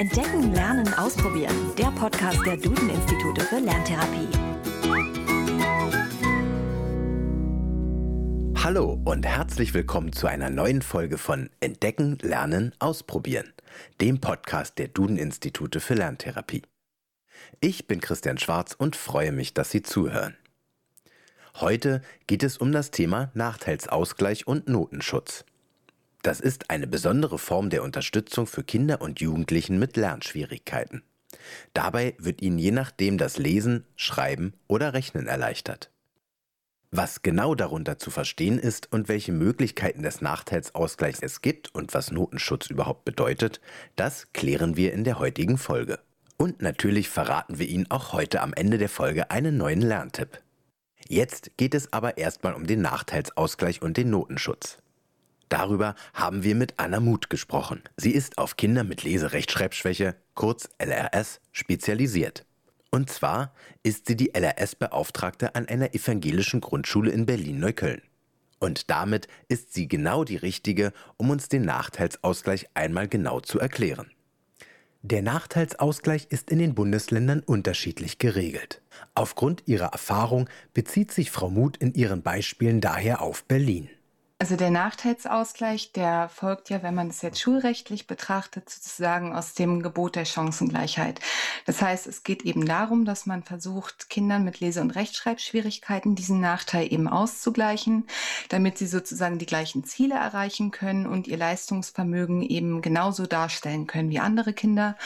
Entdecken, Lernen, Ausprobieren. Der Podcast der Duden-Institute für Lerntherapie. Hallo und herzlich willkommen zu einer neuen Folge von Entdecken, Lernen, Ausprobieren, dem Podcast der Duden-Institute für Lerntherapie. Ich bin Christian Schwarz und freue mich, dass Sie zuhören. Heute geht es um das Thema Nachteilsausgleich und Notenschutz. Das ist eine besondere Form der Unterstützung für Kinder und Jugendlichen mit Lernschwierigkeiten. Dabei wird ihnen je nachdem das Lesen, Schreiben oder Rechnen erleichtert. Was genau darunter zu verstehen ist und welche Möglichkeiten des Nachteilsausgleichs es gibt und was Notenschutz überhaupt bedeutet, das klären wir in der heutigen Folge. Und natürlich verraten wir Ihnen auch heute am Ende der Folge einen neuen Lerntipp. Jetzt geht es aber erstmal um den Nachteilsausgleich und den Notenschutz. Darüber haben wir mit Anna Muth gesprochen. Sie ist auf Kinder mit Leserechtschreibschwäche, kurz LRS, spezialisiert. Und zwar ist sie die LRS-Beauftragte an einer evangelischen Grundschule in Berlin-Neukölln. Und damit ist sie genau die Richtige, um uns den Nachteilsausgleich einmal genau zu erklären. Der Nachteilsausgleich ist in den Bundesländern unterschiedlich geregelt. Aufgrund ihrer Erfahrung bezieht sich Frau Muth in ihren Beispielen daher auf Berlin. Also der Nachteilsausgleich, der folgt ja, wenn man es jetzt schulrechtlich betrachtet, sozusagen aus dem Gebot der Chancengleichheit. Das heißt, es geht eben darum, dass man versucht, Kindern mit Lese- und Rechtschreibschwierigkeiten diesen Nachteil eben auszugleichen, damit sie sozusagen die gleichen Ziele erreichen können und ihr Leistungsvermögen eben genauso darstellen können wie andere Kinder.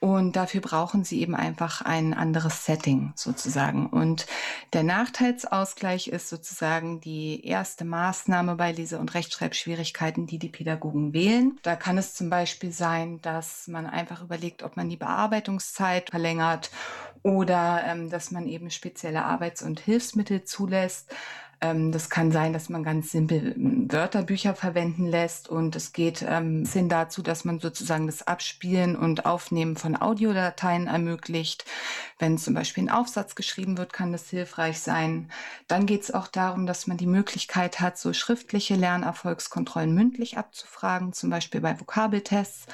Und dafür brauchen sie eben einfach ein anderes Setting sozusagen. Und der Nachteilsausgleich ist sozusagen die erste Maßnahme bei Lese- und Rechtschreibschwierigkeiten, die die Pädagogen wählen. Da kann es zum Beispiel sein, dass man einfach überlegt, ob man die Bearbeitungszeit verlängert oder ähm, dass man eben spezielle Arbeits- und Hilfsmittel zulässt. Ähm, das kann sein, dass man ganz simpel ähm, Wörterbücher verwenden lässt und es geht ähm, hin dazu, dass man sozusagen das Abspielen und Aufnehmen von Audiodateien ermöglicht. Wenn zum Beispiel ein Aufsatz geschrieben wird, kann das hilfreich sein. Dann geht es auch darum, dass man die Möglichkeit hat, so schriftliche Lernerfolgskontrollen mündlich abzufragen, zum Beispiel bei Vokabeltests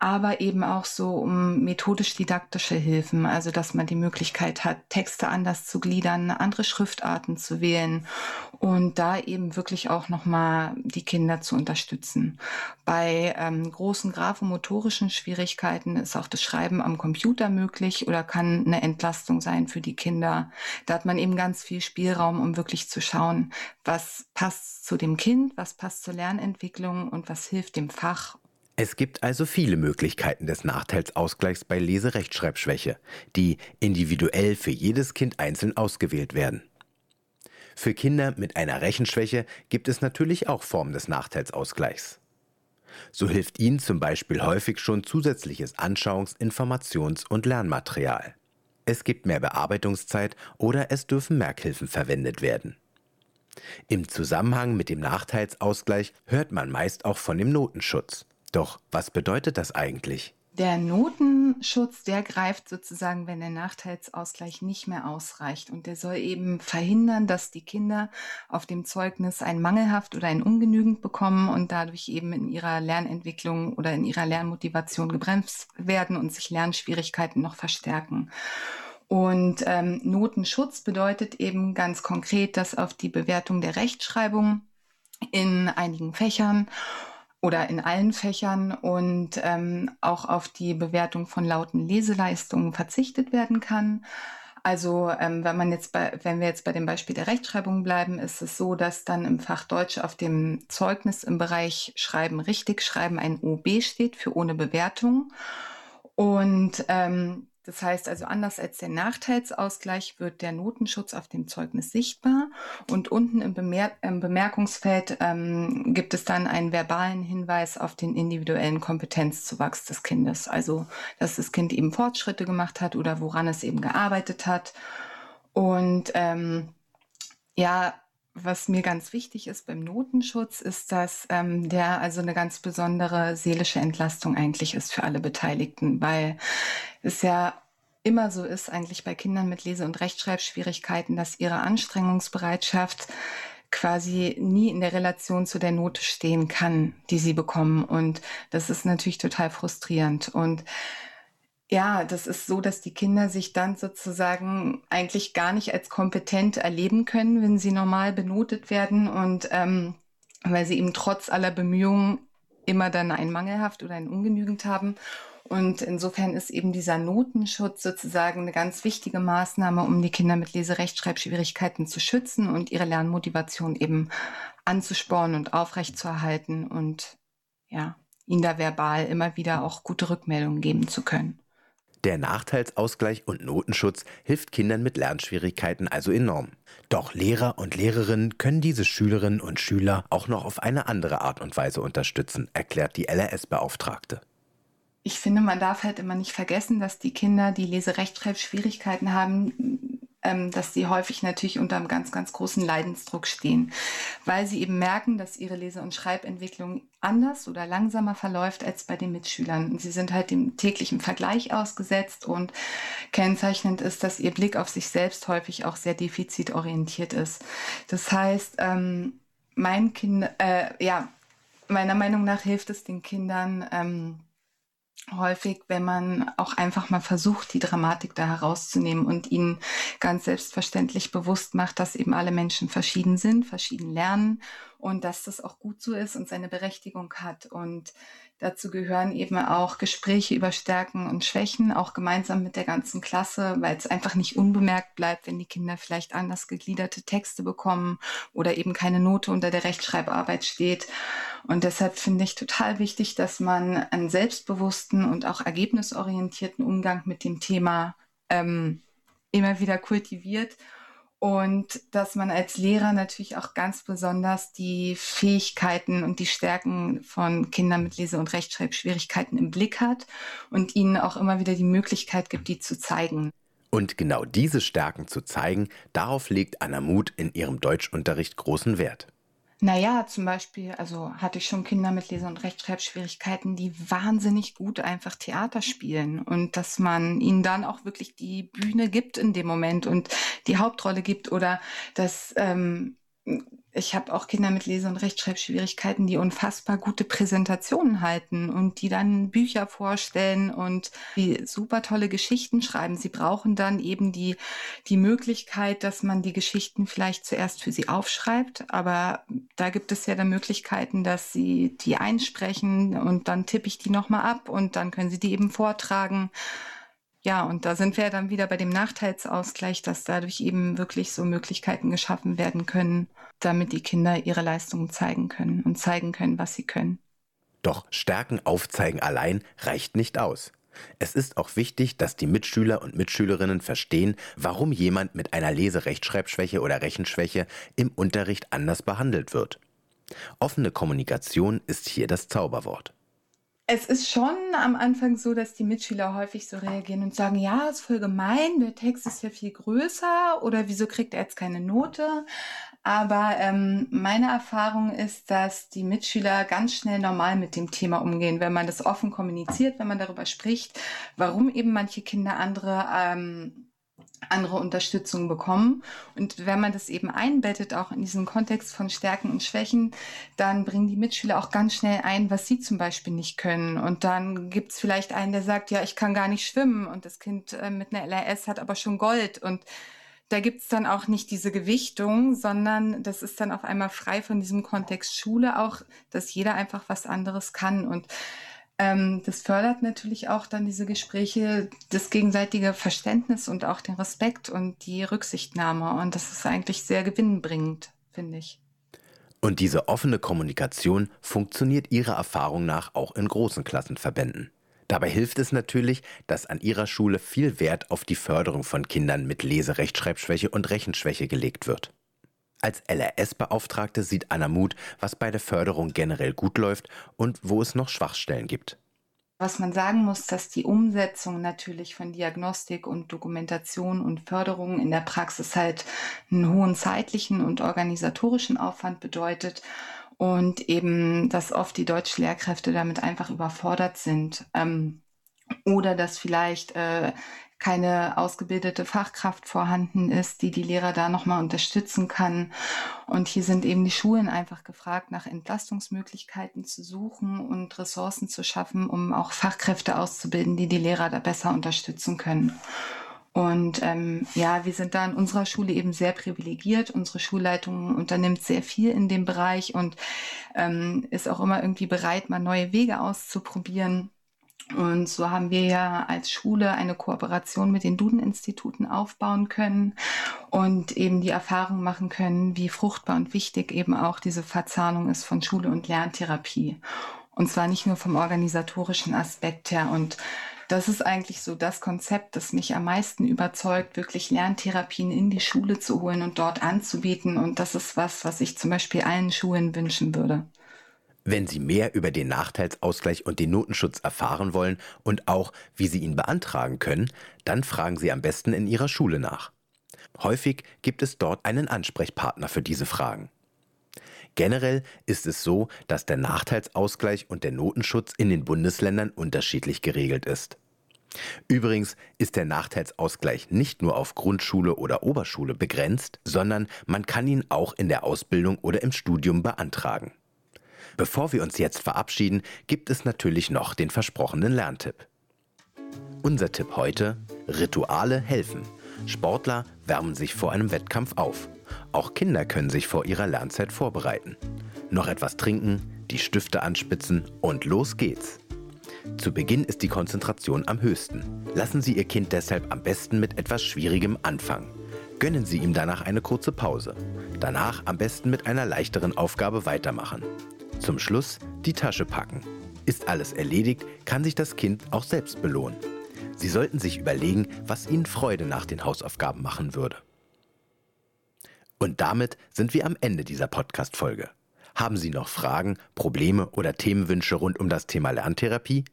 aber eben auch so um methodisch-didaktische Hilfen, also dass man die Möglichkeit hat, Texte anders zu gliedern, andere Schriftarten zu wählen und da eben wirklich auch nochmal die Kinder zu unterstützen. Bei ähm, großen graphomotorischen Schwierigkeiten ist auch das Schreiben am Computer möglich oder kann eine Entlastung sein für die Kinder. Da hat man eben ganz viel Spielraum, um wirklich zu schauen, was passt zu dem Kind, was passt zur Lernentwicklung und was hilft dem Fach es gibt also viele Möglichkeiten des Nachteilsausgleichs bei Leserechtschreibschwäche, die individuell für jedes Kind einzeln ausgewählt werden. Für Kinder mit einer Rechenschwäche gibt es natürlich auch Formen des Nachteilsausgleichs. So hilft ihnen zum Beispiel häufig schon zusätzliches Anschauungs-, Informations- und Lernmaterial. Es gibt mehr Bearbeitungszeit oder es dürfen Merkhilfen verwendet werden. Im Zusammenhang mit dem Nachteilsausgleich hört man meist auch von dem Notenschutz. Doch was bedeutet das eigentlich? Der Notenschutz, der greift sozusagen, wenn der Nachteilsausgleich nicht mehr ausreicht. Und der soll eben verhindern, dass die Kinder auf dem Zeugnis ein mangelhaft oder ein ungenügend bekommen und dadurch eben in ihrer Lernentwicklung oder in ihrer Lernmotivation gebremst werden und sich Lernschwierigkeiten noch verstärken. Und ähm, Notenschutz bedeutet eben ganz konkret, dass auf die Bewertung der Rechtschreibung in einigen Fächern oder in allen Fächern und ähm, auch auf die Bewertung von lauten Leseleistungen verzichtet werden kann. Also ähm, wenn man jetzt bei, wenn wir jetzt bei dem Beispiel der Rechtschreibung bleiben, ist es so, dass dann im Fach Deutsch auf dem Zeugnis im Bereich Schreiben richtig Schreiben ein OB steht für ohne Bewertung. Und ähm, das heißt also, anders als der Nachteilsausgleich wird der Notenschutz auf dem Zeugnis sichtbar und unten im, Bemer im Bemerkungsfeld ähm, gibt es dann einen verbalen Hinweis auf den individuellen Kompetenzzuwachs des Kindes. Also, dass das Kind eben Fortschritte gemacht hat oder woran es eben gearbeitet hat. Und ähm, ja, was mir ganz wichtig ist beim Notenschutz, ist, dass ähm, der also eine ganz besondere seelische Entlastung eigentlich ist für alle Beteiligten, weil es ja immer so ist, eigentlich bei Kindern mit Lese- und Rechtschreibschwierigkeiten, dass ihre Anstrengungsbereitschaft quasi nie in der Relation zu der Note stehen kann, die sie bekommen. Und das ist natürlich total frustrierend. Und ja, das ist so, dass die Kinder sich dann sozusagen eigentlich gar nicht als kompetent erleben können, wenn sie normal benotet werden und ähm, weil sie eben trotz aller Bemühungen immer dann ein mangelhaft oder ein ungenügend haben. Und insofern ist eben dieser Notenschutz sozusagen eine ganz wichtige Maßnahme, um die Kinder mit Leserechtschreibschwierigkeiten zu schützen und ihre Lernmotivation eben anzuspornen und aufrechtzuerhalten und ja, ihnen da verbal immer wieder auch gute Rückmeldungen geben zu können. Der Nachteilsausgleich und Notenschutz hilft Kindern mit Lernschwierigkeiten also enorm. Doch Lehrer und Lehrerinnen können diese Schülerinnen und Schüler auch noch auf eine andere Art und Weise unterstützen, erklärt die LRS-Beauftragte. Ich finde, man darf halt immer nicht vergessen, dass die Kinder, die Leserechtschreibschwierigkeiten haben, ähm, dass sie häufig natürlich unter einem ganz, ganz großen Leidensdruck stehen, weil sie eben merken, dass ihre Lese- und Schreibentwicklung anders oder langsamer verläuft als bei den Mitschülern. Sie sind halt dem täglichen Vergleich ausgesetzt und kennzeichnend ist, dass ihr Blick auf sich selbst häufig auch sehr defizitorientiert ist. Das heißt, ähm, mein Kind, äh, ja, meiner Meinung nach hilft es den Kindern, ähm, häufig, wenn man auch einfach mal versucht, die Dramatik da herauszunehmen und ihnen ganz selbstverständlich bewusst macht, dass eben alle Menschen verschieden sind, verschieden lernen und dass das auch gut so ist und seine Berechtigung hat. Und dazu gehören eben auch Gespräche über Stärken und Schwächen, auch gemeinsam mit der ganzen Klasse, weil es einfach nicht unbemerkt bleibt, wenn die Kinder vielleicht anders gegliederte Texte bekommen oder eben keine Note unter der Rechtschreibarbeit steht. Und deshalb finde ich total wichtig, dass man einen selbstbewussten und auch ergebnisorientierten Umgang mit dem Thema ähm, immer wieder kultiviert und dass man als Lehrer natürlich auch ganz besonders die Fähigkeiten und die Stärken von Kindern mit Lese- und Rechtschreibschwierigkeiten im Blick hat und ihnen auch immer wieder die Möglichkeit gibt, die zu zeigen. Und genau diese Stärken zu zeigen, darauf legt Anna Muth in ihrem Deutschunterricht großen Wert. Naja, zum Beispiel, also hatte ich schon Kinder mit Lese- und Rechtschreibschwierigkeiten, die wahnsinnig gut einfach Theater spielen und dass man ihnen dann auch wirklich die Bühne gibt in dem Moment und die Hauptrolle gibt oder dass ähm, ich habe auch Kinder mit Lese- und Rechtschreibschwierigkeiten, die unfassbar gute Präsentationen halten und die dann Bücher vorstellen und die super tolle Geschichten schreiben. Sie brauchen dann eben die, die Möglichkeit, dass man die Geschichten vielleicht zuerst für sie aufschreibt. Aber da gibt es ja dann Möglichkeiten, dass sie die einsprechen und dann tippe ich die nochmal ab und dann können sie die eben vortragen. Ja, und da sind wir dann wieder bei dem Nachteilsausgleich, dass dadurch eben wirklich so Möglichkeiten geschaffen werden können, damit die Kinder ihre Leistungen zeigen können und zeigen können, was sie können. Doch Stärken aufzeigen allein reicht nicht aus. Es ist auch wichtig, dass die Mitschüler und Mitschülerinnen verstehen, warum jemand mit einer Leserechtschreibschwäche oder Rechenschwäche im Unterricht anders behandelt wird. Offene Kommunikation ist hier das Zauberwort. Es ist schon am Anfang so, dass die Mitschüler häufig so reagieren und sagen, ja, ist voll gemein, der Text ist ja viel größer oder wieso kriegt er jetzt keine Note? Aber ähm, meine Erfahrung ist, dass die Mitschüler ganz schnell normal mit dem Thema umgehen, wenn man das offen kommuniziert, wenn man darüber spricht, warum eben manche Kinder andere ähm, andere Unterstützung bekommen. Und wenn man das eben einbettet, auch in diesen Kontext von Stärken und Schwächen, dann bringen die Mitschüler auch ganz schnell ein, was sie zum Beispiel nicht können. Und dann gibt es vielleicht einen, der sagt, ja, ich kann gar nicht schwimmen und das Kind äh, mit einer LRS hat aber schon Gold. Und da gibt es dann auch nicht diese Gewichtung, sondern das ist dann auf einmal frei von diesem Kontext Schule auch, dass jeder einfach was anderes kann. Und ähm, das fördert natürlich auch dann diese Gespräche, das gegenseitige Verständnis und auch den Respekt und die Rücksichtnahme. Und das ist eigentlich sehr gewinnbringend, finde ich. Und diese offene Kommunikation funktioniert Ihrer Erfahrung nach auch in großen Klassenverbänden. Dabei hilft es natürlich, dass an Ihrer Schule viel Wert auf die Förderung von Kindern mit Leserechtschreibschwäche und Rechenschwäche gelegt wird. Als LRS-Beauftragte sieht Anna Muth, was bei der Förderung generell gut läuft und wo es noch Schwachstellen gibt. Was man sagen muss, dass die Umsetzung natürlich von Diagnostik und Dokumentation und Förderung in der Praxis halt einen hohen zeitlichen und organisatorischen Aufwand bedeutet und eben, dass oft die deutschen Lehrkräfte damit einfach überfordert sind. Ähm, oder dass vielleicht äh, keine ausgebildete Fachkraft vorhanden ist, die die Lehrer da nochmal unterstützen kann. Und hier sind eben die Schulen einfach gefragt, nach Entlastungsmöglichkeiten zu suchen und Ressourcen zu schaffen, um auch Fachkräfte auszubilden, die die Lehrer da besser unterstützen können. Und ähm, ja, wir sind da in unserer Schule eben sehr privilegiert. Unsere Schulleitung unternimmt sehr viel in dem Bereich und ähm, ist auch immer irgendwie bereit, mal neue Wege auszuprobieren. Und so haben wir ja als Schule eine Kooperation mit den Duden-Instituten aufbauen können und eben die Erfahrung machen können, wie fruchtbar und wichtig eben auch diese Verzahnung ist von Schule und Lerntherapie. Und zwar nicht nur vom organisatorischen Aspekt her. Und das ist eigentlich so das Konzept, das mich am meisten überzeugt, wirklich Lerntherapien in die Schule zu holen und dort anzubieten. Und das ist was, was ich zum Beispiel allen Schulen wünschen würde. Wenn Sie mehr über den Nachteilsausgleich und den Notenschutz erfahren wollen und auch, wie Sie ihn beantragen können, dann fragen Sie am besten in Ihrer Schule nach. Häufig gibt es dort einen Ansprechpartner für diese Fragen. Generell ist es so, dass der Nachteilsausgleich und der Notenschutz in den Bundesländern unterschiedlich geregelt ist. Übrigens ist der Nachteilsausgleich nicht nur auf Grundschule oder Oberschule begrenzt, sondern man kann ihn auch in der Ausbildung oder im Studium beantragen. Bevor wir uns jetzt verabschieden, gibt es natürlich noch den versprochenen Lerntipp. Unser Tipp heute, Rituale helfen. Sportler wärmen sich vor einem Wettkampf auf. Auch Kinder können sich vor ihrer Lernzeit vorbereiten. Noch etwas trinken, die Stifte anspitzen und los geht's. Zu Beginn ist die Konzentration am höchsten. Lassen Sie Ihr Kind deshalb am besten mit etwas Schwierigem anfangen. Gönnen Sie ihm danach eine kurze Pause. Danach am besten mit einer leichteren Aufgabe weitermachen. Zum Schluss die Tasche packen. Ist alles erledigt, kann sich das Kind auch selbst belohnen. Sie sollten sich überlegen, was Ihnen Freude nach den Hausaufgaben machen würde. Und damit sind wir am Ende dieser Podcast-Folge. Haben Sie noch Fragen, Probleme oder Themenwünsche rund um das Thema Lerntherapie?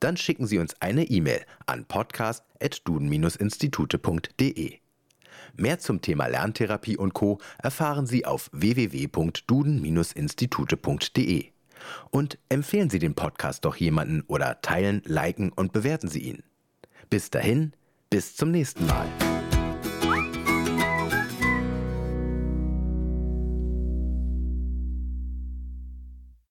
Dann schicken Sie uns eine E-Mail an podcast.duden-institute.de. Mehr zum Thema Lerntherapie und Co. erfahren Sie auf www.duden-institute.de. Und empfehlen Sie den Podcast doch jemanden oder teilen, liken und bewerten Sie ihn. Bis dahin, bis zum nächsten Mal.